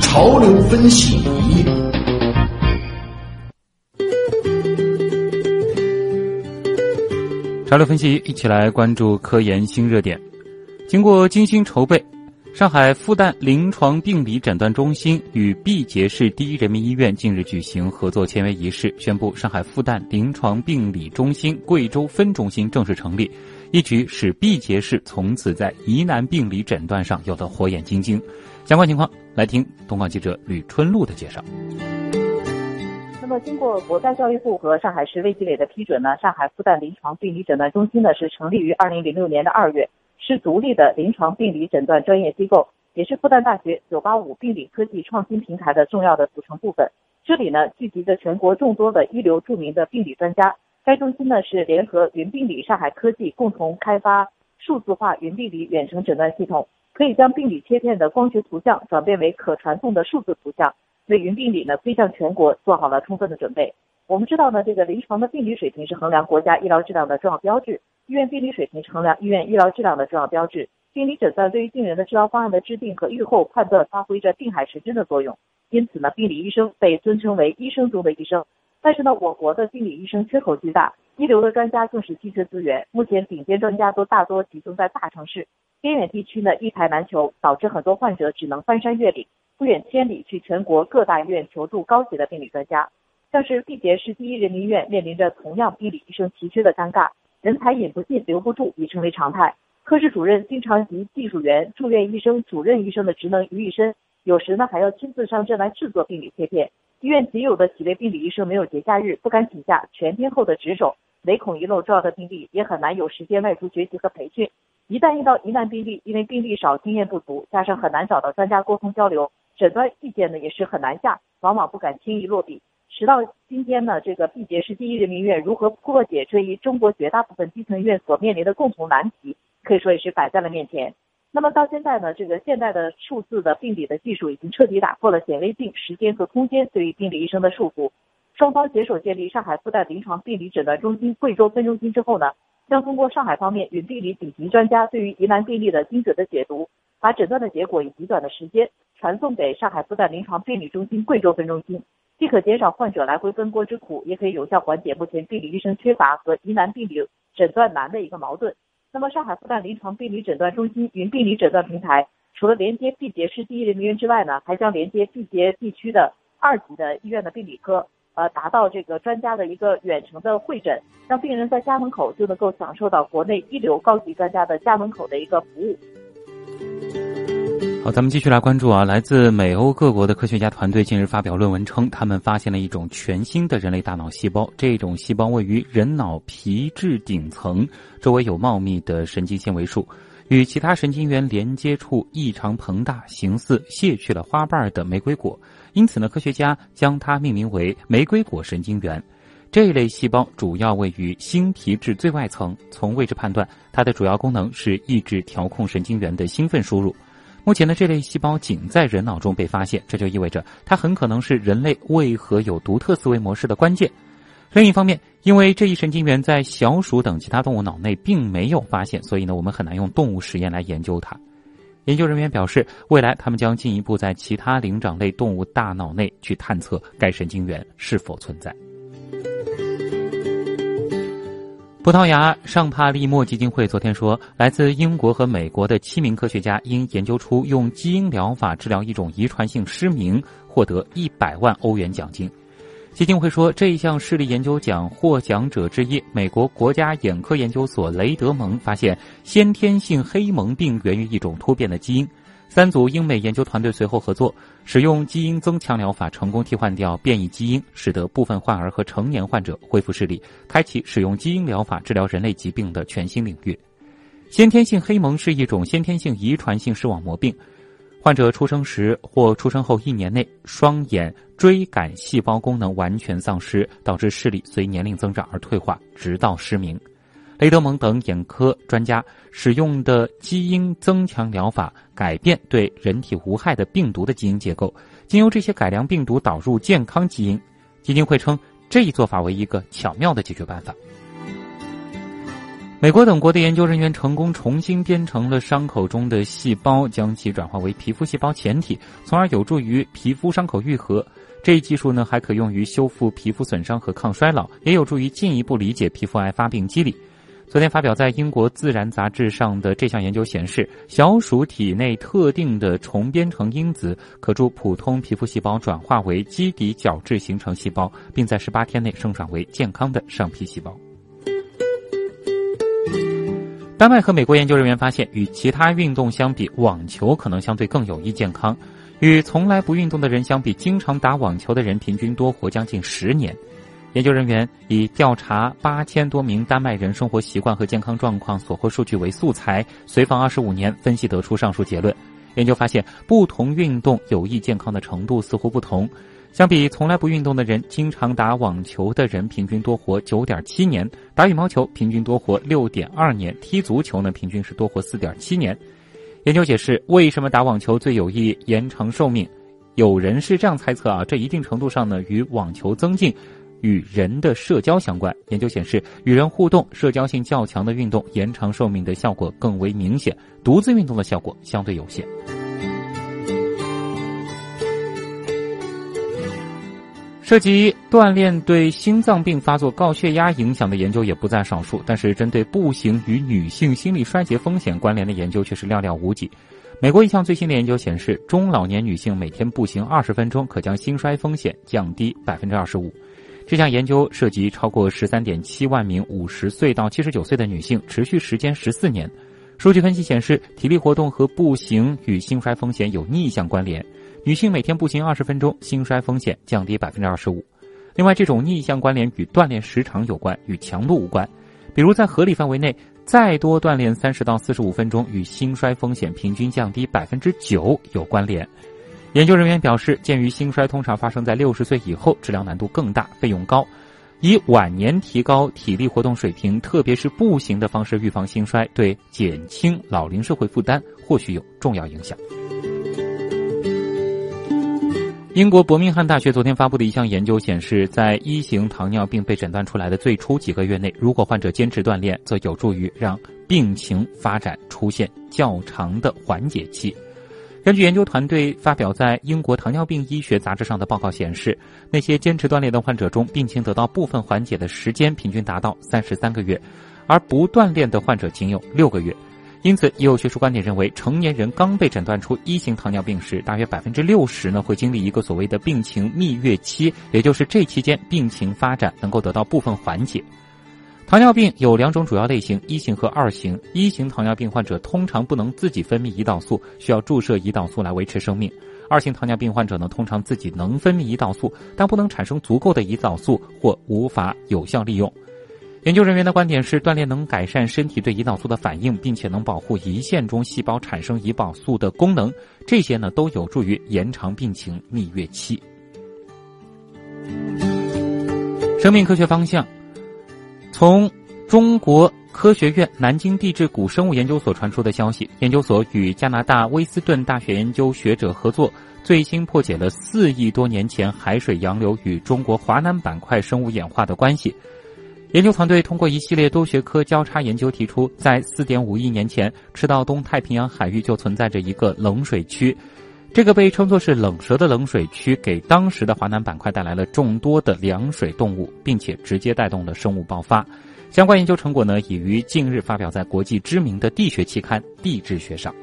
潮流分析。潮流分析，一起来关注科研新热点。经过精心筹备，上海复旦临床病理诊断中心与毕节市第一人民医院近日举行合作签约仪式，宣布上海复旦临床病理中心贵州分中心正式成立，一举使毕节市从此在疑难病理诊断上有了火眼金睛。相关情况，来听东方记者吕春露的介绍。那么，经过国家教育部和上海市卫计委的批准呢，上海复旦临床病理诊断中心呢是成立于二零零六年的二月，是独立的临床病理诊断专业机构，也是复旦大学985病理科技创新平台的重要的组成部分。这里呢聚集着全国众多的一流著名的病理专家。该中心呢是联合云病理、上海科技共同开发数字化云病理远程诊断系统，可以将病理切片的光学图像转变为可传送的数字图像。为云病理呢推向全国做好了充分的准备。我们知道呢，这个临床的病理水平是衡量国家医疗质量的重要标志，医院病理水平是衡量医院医疗质量的重要标志。病理诊断对于病人的治疗方案的制定和预后判断发挥着定海神针的作用。因此呢，病理医生被尊称为医生中的医生。但是呢，我国的病理医生缺口巨大，一流的专家更是稀缺资源。目前顶尖专家都大多集中在大城市，边远地区呢一台难求，导致很多患者只能翻山越岭。不远千里去全国各大医院求助高级的病理专家，像是毕节市第一人民医院面临着同样病理医生奇缺的尴尬，人才引不进、留不住已成为常态。科室主任经常集技术员、住院医生、主任医生的职能于一身，有时呢还要亲自上阵来制作病理切片。医院仅有的几位病理医生没有节假日，不敢请假全天候的值守，唯恐遗漏重要的病例，也很难有时间外出学习和培训。一旦遇到疑难病例，因为病例少、经验不足，加上很难找到专家沟通交流。诊断意见呢也是很难下，往往不敢轻易落笔。直到今天呢，这个毕节市第一人民医院如何破解这一中国绝大部分基层医院所面临的共同难题，可以说也是摆在了面前。那么到现在呢，这个现代的数字的病理的技术已经彻底打破了显微镜、时间和空间对于病理医生的束缚。双方携手建立上海复旦临床病理诊断中心贵州分中心之后呢，将通过上海方面与病理顶级专家对于疑难病例的精准的解读，把诊断的结果以极短的时间。传送给上海复旦临床病理中心贵州分中心，既可减少患者来回奔波之苦，也可以有效缓解目前病理医生缺乏和疑难病理诊断难的一个矛盾。那么，上海复旦临床病理诊断中心云病理诊断平台，除了连接毕节市第一人民医院之外呢，还将连接毕节地区的二级的医院的病理科，呃，达到这个专家的一个远程的会诊，让病人在家门口就能够享受到国内一流高级专家的家门口的一个服务。好，咱们继续来关注啊！来自美欧各国的科学家团队近日发表论文称，他们发现了一种全新的人类大脑细胞。这种细胞位于人脑皮质顶层，周围有茂密的神经纤维束，与其他神经元连接处异常膨大，形似卸去了花瓣的玫瑰果。因此呢，科学家将它命名为玫瑰果神经元。这一类细胞主要位于新皮质最外层。从位置判断，它的主要功能是抑制调控神经元的兴奋输入。目前的这类细胞仅在人脑中被发现，这就意味着它很可能是人类为何有独特思维模式的关键。另一方面，因为这一神经元在小鼠等其他动物脑内并没有发现，所以呢，我们很难用动物实验来研究它。研究人员表示，未来他们将进一步在其他灵长类动物大脑内去探测该神经元是否存在。葡萄牙尚帕利莫基金会昨天说，来自英国和美国的七名科学家因研究出用基因疗法治疗一种遗传性失明，获得一百万欧元奖金。基金会说，这一项视力研究奖获奖者之一——美国国家眼科研究所雷德蒙发现，先天性黑蒙病源于一种突变的基因。三组英美研究团队随后合作，使用基因增强疗法成功替换掉变异基因，使得部分患儿和成年患者恢复视力，开启使用基因疗法治疗人类疾病的全新领域。先天性黑蒙是一种先天性遗传性视网膜病，患者出生时或出生后一年内，双眼追赶细胞功能完全丧失，导致视力随年龄增长而退化，直到失明。雷德蒙等眼科专家使用的基因增强疗法，改变对人体无害的病毒的基因结构，经由这些改良病毒导入健康基因。基金会称，这一做法为一个巧妙的解决办法。美国等国的研究人员成功重新编程了伤口中的细胞，将其转化为皮肤细胞前体，从而有助于皮肤伤口愈合。这一技术呢，还可用于修复皮肤损伤和抗衰老，也有助于进一步理解皮肤癌发病机理。昨天发表在英国《自然》杂志上的这项研究显示，小鼠体内特定的重编程因子可助普通皮肤细胞转化为基底角质形成细胞，并在十八天内生长为健康的上皮细胞。丹麦和美国研究人员发现，与其他运动相比，网球可能相对更有益健康。与从来不运动的人相比，经常打网球的人平均多活将近十年。研究人员以调查八千多名丹麦人生活习惯和健康状况所获数据为素材，随访二十五年，分析得出上述结论。研究发现，不同运动有益健康的程度似乎不同。相比从来不运动的人，经常打网球的人平均多活九点七年，打羽毛球平均多活六点二年，踢足球呢平均是多活四点七年。研究解释，为什么打网球最有益延长寿命？有人是这样猜测啊，这一定程度上呢与网球增进与人的社交相关。研究显示，与人互动、社交性较强的运动延长寿命的效果更为明显，独自运动的效果相对有限。涉及锻炼对心脏病发作、高血压影响的研究也不在少数，但是针对步行与女性心力衰竭风险关联的研究却是寥寥无几。美国一项最新的研究显示，中老年女性每天步行二十分钟，可将心衰风险降低百分之二十五。这项研究涉及超过十三点七万名五十岁到七十九岁的女性，持续时间十四年。数据分析显示，体力活动和步行与心衰风险有逆向关联。女性每天步行二十分钟，心衰风险降低百分之二十五。另外，这种逆向关联与锻炼时长有关，与强度无关。比如，在合理范围内，再多锻炼三十到四十五分钟，与心衰风险平均降低百分之九有关联。研究人员表示，鉴于心衰通常发生在六十岁以后，治疗难度更大，费用高，以晚年提高体力活动水平，特别是步行的方式预防心衰，对减轻老龄社会负担或许有重要影响。英国伯明翰大学昨天发布的一项研究显示，在一型糖尿病被诊断出来的最初几个月内，如果患者坚持锻炼，则有助于让病情发展出现较长的缓解期。根据研究团队发表在英国糖尿病医学杂志上的报告显示，那些坚持锻炼的患者中，病情得到部分缓解的时间平均达到三十三个月，而不锻炼的患者仅有六个月。因此，也有学术观点认为，成年人刚被诊断出一型糖尿病时，大约百分之六十呢会经历一个所谓的病情蜜月期，也就是这期间病情发展能够得到部分缓解。糖尿病有两种主要类型：一型和二型。一型糖尿病患者通常不能自己分泌胰岛素，需要注射胰岛素来维持生命；二型糖尿病患者呢，通常自己能分泌胰岛素，但不能产生足够的胰岛素或无法有效利用。研究人员的观点是，锻炼能改善身体对胰岛素的反应，并且能保护胰腺中细胞产生胰岛素的功能。这些呢，都有助于延长病情蜜月期。生命科学方向，从中国科学院南京地质古生物研究所传出的消息，研究所与加拿大威斯顿大学研究学者合作，最新破解了四亿多年前海水洋流与中国华南板块生物演化的关系。研究团队通过一系列多学科交叉研究，提出在4.5亿年前，赤道东太平洋海域就存在着一个冷水区，这个被称作是冷蛇的冷水区，给当时的华南板块带来了众多的凉水动物，并且直接带动了生物爆发。相关研究成果呢，已于近日发表在国际知名的地学期刊《地质学》上。